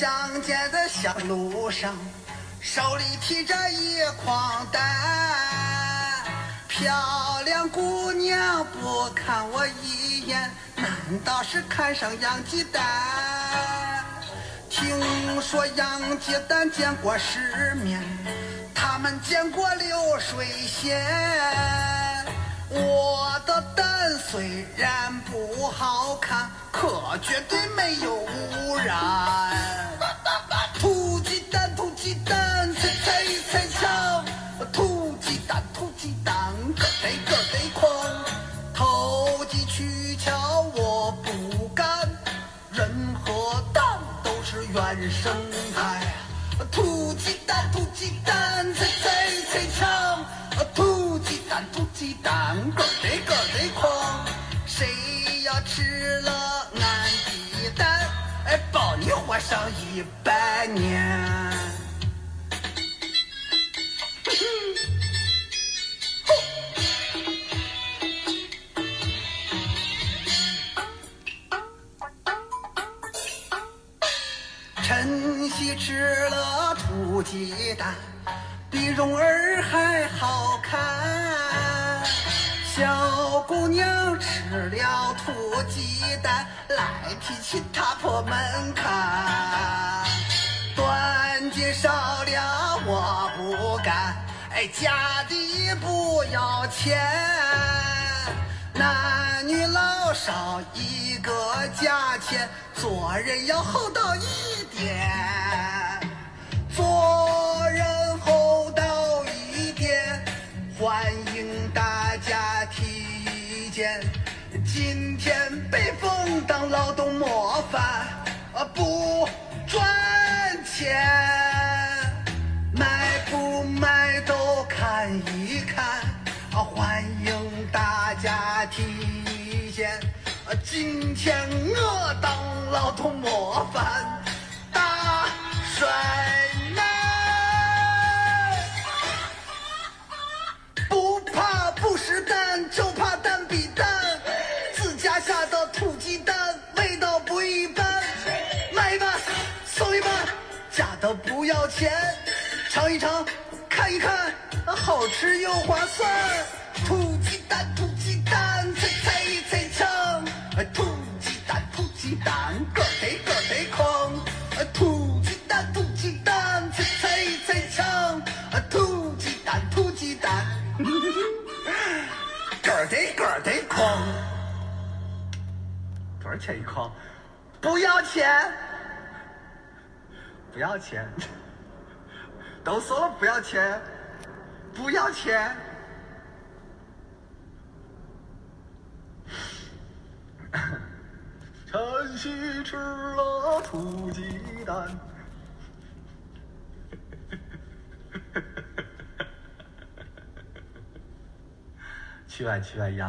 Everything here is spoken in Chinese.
乡间的小路上，手里提着一筐蛋。漂亮姑娘不看我一眼，难道是看上洋鸡蛋？听说洋鸡蛋见过世面，他们见过流水线。我的蛋虽然不好看，可绝对没有污染。投机取巧我不干，人和蛋都是原生态。土鸡蛋，土鸡蛋，猜猜猜抢！土鸡蛋，土鸡蛋，咯贼咯贼狂！谁要吃了俺的蛋，哎，保你活上一百年。晨曦吃了土鸡蛋，比蓉儿还好看。小姑娘吃了土鸡蛋，赖脾气踏破门槛。端斤少了我不干，哎，假的不要钱。男女老少一个价钱，做人要厚道一点，做人厚道一点，欢迎大家提意见。今天被封当劳动模范，啊不赚钱，买不买都看一看，啊欢迎大家提。今天我当劳动模范，大帅男。不怕不识蛋，就怕蛋比蛋。自家下的土鸡蛋味道不一般，买一半送一半，假的不要钱，尝一尝，看一看，好吃又划算。土鸡蛋，土鸡蛋，咯得咯得哐，土鸡蛋，土鸡蛋，猜猜猜抢，土鸡蛋，土鸡蛋。个儿得个儿得哐，多少钱一筐？不要钱，不要钱，都说了不要钱，不要钱。西吃了土鸡蛋。去吧去吧，羊。